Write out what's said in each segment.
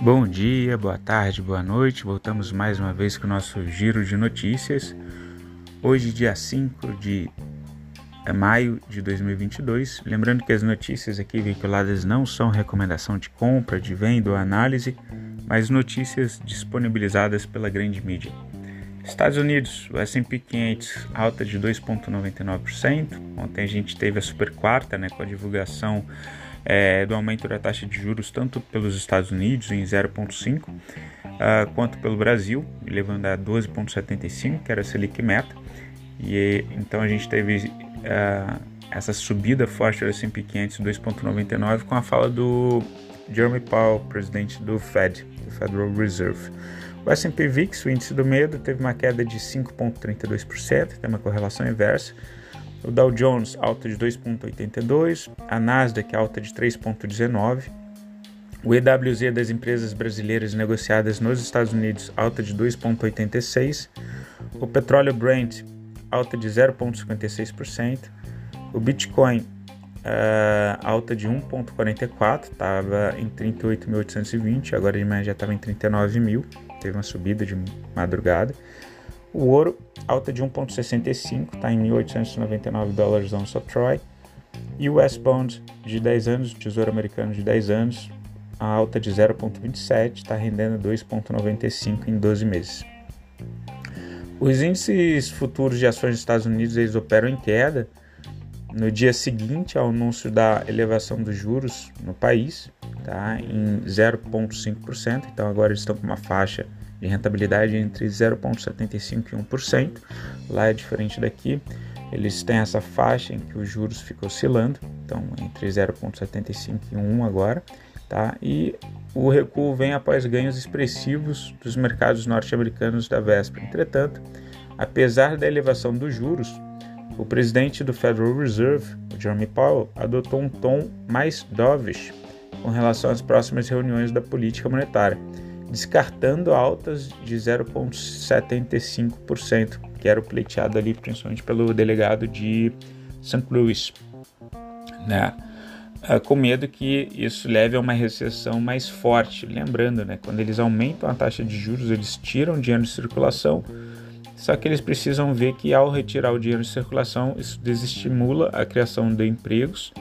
Bom dia, boa tarde, boa noite. Voltamos mais uma vez com o nosso giro de notícias. Hoje, dia 5 de maio de 2022. Lembrando que as notícias aqui veiculadas não são recomendação de compra, de venda ou análise, mas notícias disponibilizadas pela grande mídia. Estados Unidos, o S&P 500 alta de 2,99%. Ontem a gente teve a super quarta, né, com a divulgação é, do aumento da taxa de juros tanto pelos Estados Unidos em 0,5 uh, ah, quanto pelo Brasil, levando a 12,75, que era a Selic meta. E então a gente teve uh, essa subida forte do S&P 500 2,99 com a fala do Jeremy Powell, presidente do Fed, do Federal Reserve. O S&P VIX, o índice do medo, teve uma queda de 5,32%, tem uma correlação inversa. O Dow Jones alta de 2,82%, a Nasdaq alta de 3,19%, o EWZ das empresas brasileiras negociadas nos Estados Unidos alta de 2,86%, o petróleo Brent alta de 0,56%, o Bitcoin uh, alta de 1,44%, estava em 38.820, agora de manhã já estava em 39.000 teve uma subida de madrugada. O ouro, alta de 1,65, está em 1.899 dólares onça Troy. E o West Bond de 10 anos, Tesouro Americano de 10 anos, a alta de 0,27, está rendendo 2,95 em 12 meses. Os índices futuros de ações dos Estados Unidos eles operam em queda no dia seguinte ao anúncio da elevação dos juros no país, tá, em 0,5%. Então agora eles estão com uma faixa de rentabilidade entre 0,75% e 1%. Lá é diferente daqui. Eles têm essa faixa em que os juros ficam oscilando, então entre 0,75 e 1 agora, tá? E o recuo vem após ganhos expressivos dos mercados norte-americanos da véspera. Entretanto, apesar da elevação dos juros, o presidente do Federal Reserve, Jeremy Powell, adotou um tom mais dovish com relação às próximas reuniões da política monetária, descartando altas de 0,75%, que era o pleiteado ali principalmente pelo delegado de St. Louis, né? Ah, com medo que isso leve a uma recessão mais forte. Lembrando, né, quando eles aumentam a taxa de juros, eles tiram dinheiro de circulação, só que eles precisam ver que ao retirar o dinheiro de circulação, isso desestimula a criação de empregos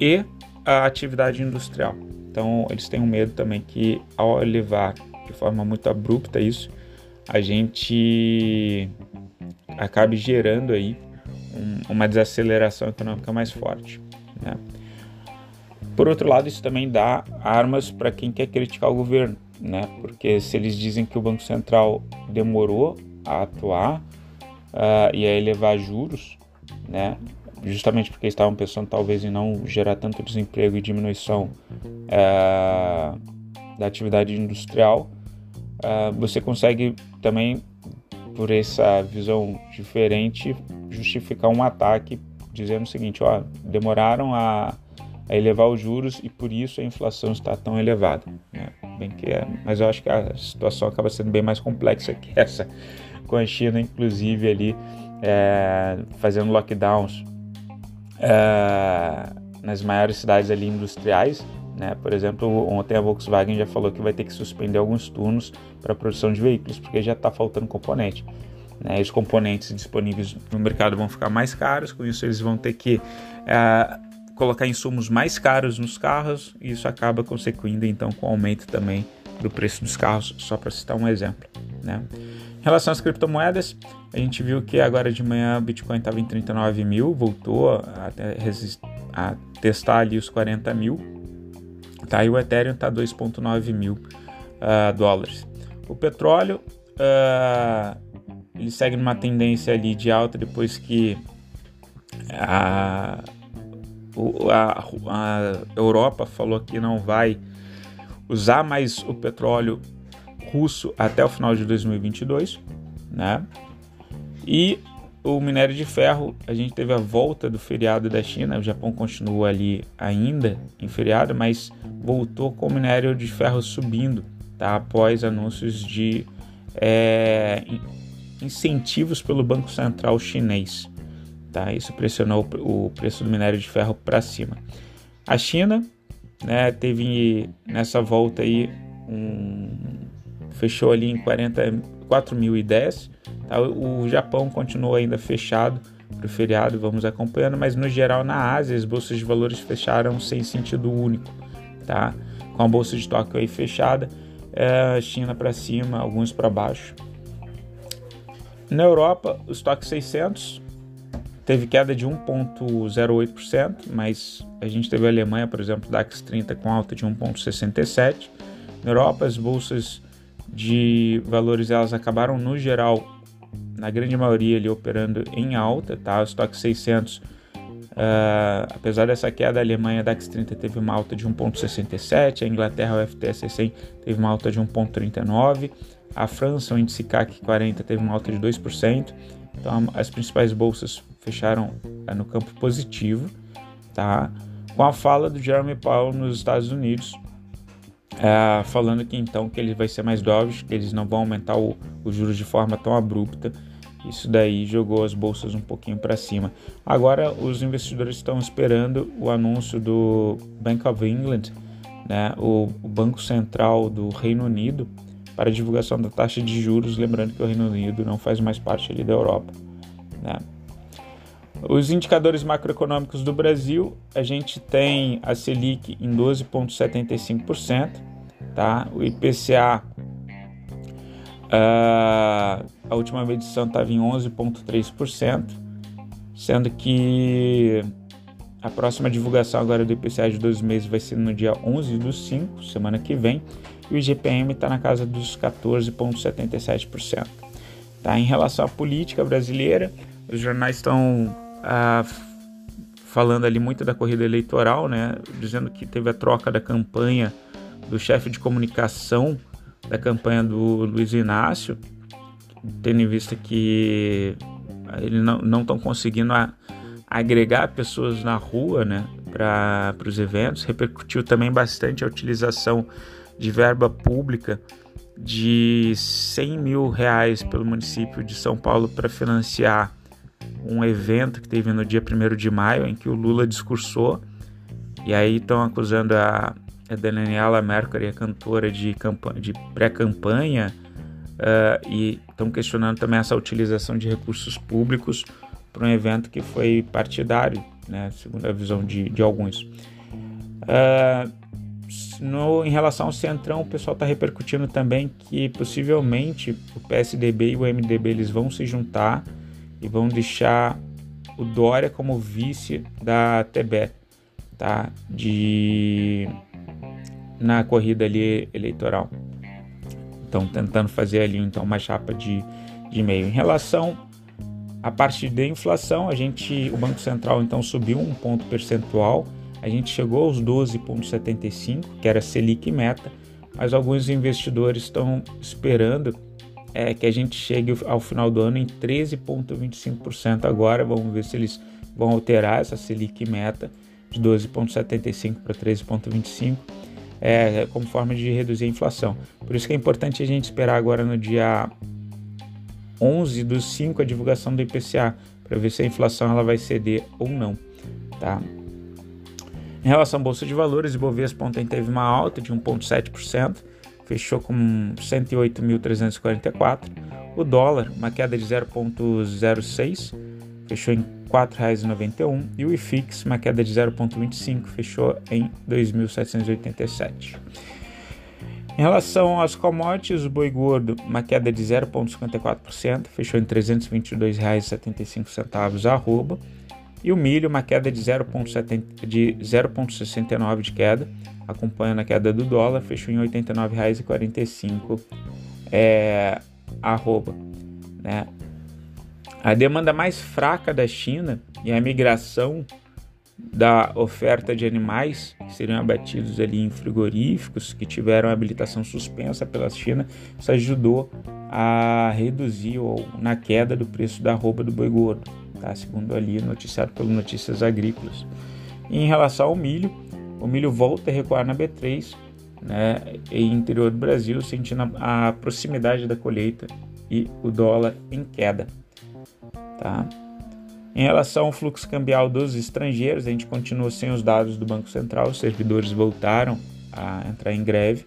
e a atividade industrial. Então, eles têm um medo também que ao elevar de forma muito abrupta isso, a gente acabe gerando aí um, uma desaceleração econômica mais forte. Né? Por outro lado, isso também dá armas para quem quer criticar o governo, né? Porque se eles dizem que o Banco Central demorou a atuar uh, e a elevar juros, né? Justamente porque estavam pensando talvez em não gerar tanto desemprego e diminuição uh, da atividade industrial, uh, você consegue também, por essa visão diferente, justificar um ataque dizendo o seguinte: ó, demoraram a, a elevar os juros e por isso a inflação está tão elevada. Né? Bem que é, mas eu acho que a situação acaba sendo bem mais complexa que essa com a China, inclusive, ali é, fazendo lockdowns é, nas maiores cidades ali industriais. Né? Por exemplo, ontem a Volkswagen já falou que vai ter que suspender alguns turnos para produção de veículos, porque já está faltando componente. Né? Os componentes disponíveis no mercado vão ficar mais caros, com isso eles vão ter que é, colocar insumos mais caros nos carros, e isso acaba consequindo então com o aumento também do preço dos carros, só para citar um exemplo. Né? Em relação às criptomoedas, a gente viu que agora de manhã o Bitcoin estava em 39 mil, voltou a, a, testar ali os 40 mil, tá? e o Ethereum está 2,9 mil uh, dólares. O petróleo uh, ele segue numa tendência ali de alta depois que a, a, a Europa falou que não vai usar mais o petróleo russo até o final de 2022, né? E o minério de ferro, a gente teve a volta do feriado da China, o Japão continua ali ainda em feriado, mas voltou com o minério de ferro subindo, tá? Após anúncios de é, incentivos pelo Banco Central chinês, tá? Isso pressionou o preço do minério de ferro para cima. A China, né, teve nessa volta aí um fechou ali em 44.010. Tá? O Japão continuou ainda fechado para o feriado, vamos acompanhando, mas no geral na Ásia as bolsas de valores fecharam sem sentido único, tá? Com a bolsa de Tóquio aí fechada, é, China para cima, alguns para baixo. Na Europa, o estoque 600 teve queda de 1,08%, mas a gente teve a Alemanha, por exemplo, DAX 30 com alta de 1,67%. Na Europa, as bolsas de valores elas acabaram no geral, na grande maioria ali operando em alta, tá? O estoque 600, uh, apesar dessa queda, a Alemanha DAX 30 teve uma alta de 1.67, a Inglaterra o FTSE 100 teve uma alta de 1.39, a França o índice CAC 40 teve uma alta de 2%. Então as principais bolsas fecharam uh, no campo positivo, tá? Com a fala do Jeremy Powell nos Estados Unidos, é, falando que então que ele vai ser mais dovish, que eles não vão aumentar o, os juros de forma tão abrupta. Isso daí jogou as bolsas um pouquinho para cima. Agora os investidores estão esperando o anúncio do Bank of England, né, o, o Banco Central do Reino Unido, para divulgação da taxa de juros, lembrando que o Reino Unido não faz mais parte ali da Europa. Né. Os indicadores macroeconômicos do Brasil, a gente tem a Selic em 12,75%, tá? O IPCA, uh, ah, a última medição estava em 11,3%, sendo que a próxima divulgação agora do IPCA de 12 meses vai ser no dia 11 do 5, semana que vem, e o IGPM está na casa dos 14,77%. Tá? Em relação à política brasileira, os jornais estão ah, falando ali muito da corrida eleitoral, né? Dizendo que teve a troca da campanha do chefe de comunicação da campanha do Luiz Inácio, tendo em vista que eles não estão conseguindo a, agregar pessoas na rua, né? Para os eventos. Repercutiu também bastante a utilização de verba pública de 100 mil reais pelo município de São Paulo para financiar um evento que teve no dia 1 de maio em que o Lula discursou e aí estão acusando a, a Daniela Mercury, a cantora de, de pré-campanha, uh, e estão questionando também essa utilização de recursos públicos para um evento que foi partidário, né, segundo a visão de, de alguns. Uh, no, em relação ao Centrão, o pessoal está repercutindo também que possivelmente o PSDB e o MDB eles vão se juntar e vão deixar o Dória como vice da TB, tá? De na corrida ali eleitoral. Então tentando fazer ali então uma chapa de, de meio. Em relação à parte da inflação, a gente o Banco Central então subiu um ponto percentual. A gente chegou aos 12,75, que era Selic meta, mas alguns investidores estão esperando é que a gente chegue ao final do ano em 13,25% agora. Vamos ver se eles vão alterar essa Selic meta de 12,75% para 13,25%. É, como forma de reduzir a inflação. Por isso que é importante a gente esperar agora no dia 11 do 5 a divulgação do IPCA para ver se a inflação ela vai ceder ou não, tá? Em relação à bolsa de valores, o Bovespa ontem teve uma alta de 1,7%, fechou com 108.344. O dólar, uma queda de 0,06, fechou em R$ 4,91. E o IFIX, uma queda de 0,25, fechou em 2.787. Em relação aos commodities, o boi gordo, uma queda de 0,54%, fechou em R$ 322,75 a arroba. E o milho, uma queda de 0,69 de queda, acompanhando a queda do dólar, fechou em R$ 89,45 é, arroba, né? A demanda mais fraca da China e a migração da oferta de animais que seriam abatidos ali em frigoríficos que tiveram habilitação suspensa pela China, isso ajudou a reduzir ou na queda do preço da arroba do boi gordo, tá? segundo ali noticiado pelo Notícias Agrícolas. E em relação ao milho, o milho volta a recuar na B3, né, em interior do Brasil, sentindo a, proximidade da colheita e o dólar em queda. Tá? Em relação ao fluxo cambial dos estrangeiros, a gente continua sem os dados do Banco Central, os servidores voltaram a entrar em greve,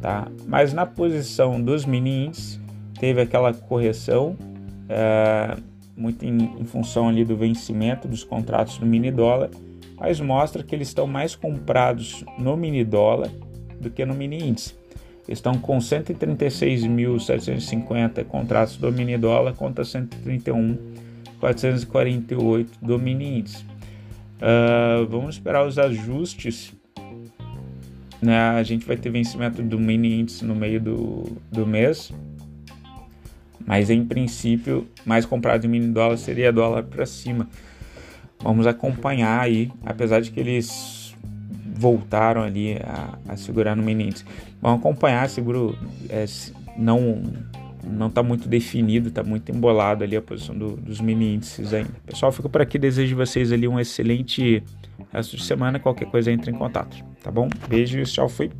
tá? Mas na posição dos mini índices teve aquela correção é, muito em, em, função ali do vencimento dos contratos no mini dólar, mas mostra que eles estão mais comprados no mini dólar do que no mini índice. Estão com 136.750 contratos do mini dólar contra 131.448 do mini índice. Uh, vamos esperar os ajustes. Né? A gente vai ter vencimento do mini índice no meio do, do mês. Mas em princípio, mais comprado em mini dólar seria dólar para cima. Vamos acompanhar aí, apesar de que eles voltaram ali a, a segurar no mini índice. Vamos acompanhar, seguro é, não não está muito definido, está muito embolado ali a posição do, dos mini índices ainda. Pessoal, fico por aqui, desejo vocês ali um excelente resto de semana. Qualquer coisa entre em contato, tá bom? Beijos, tchau, fui.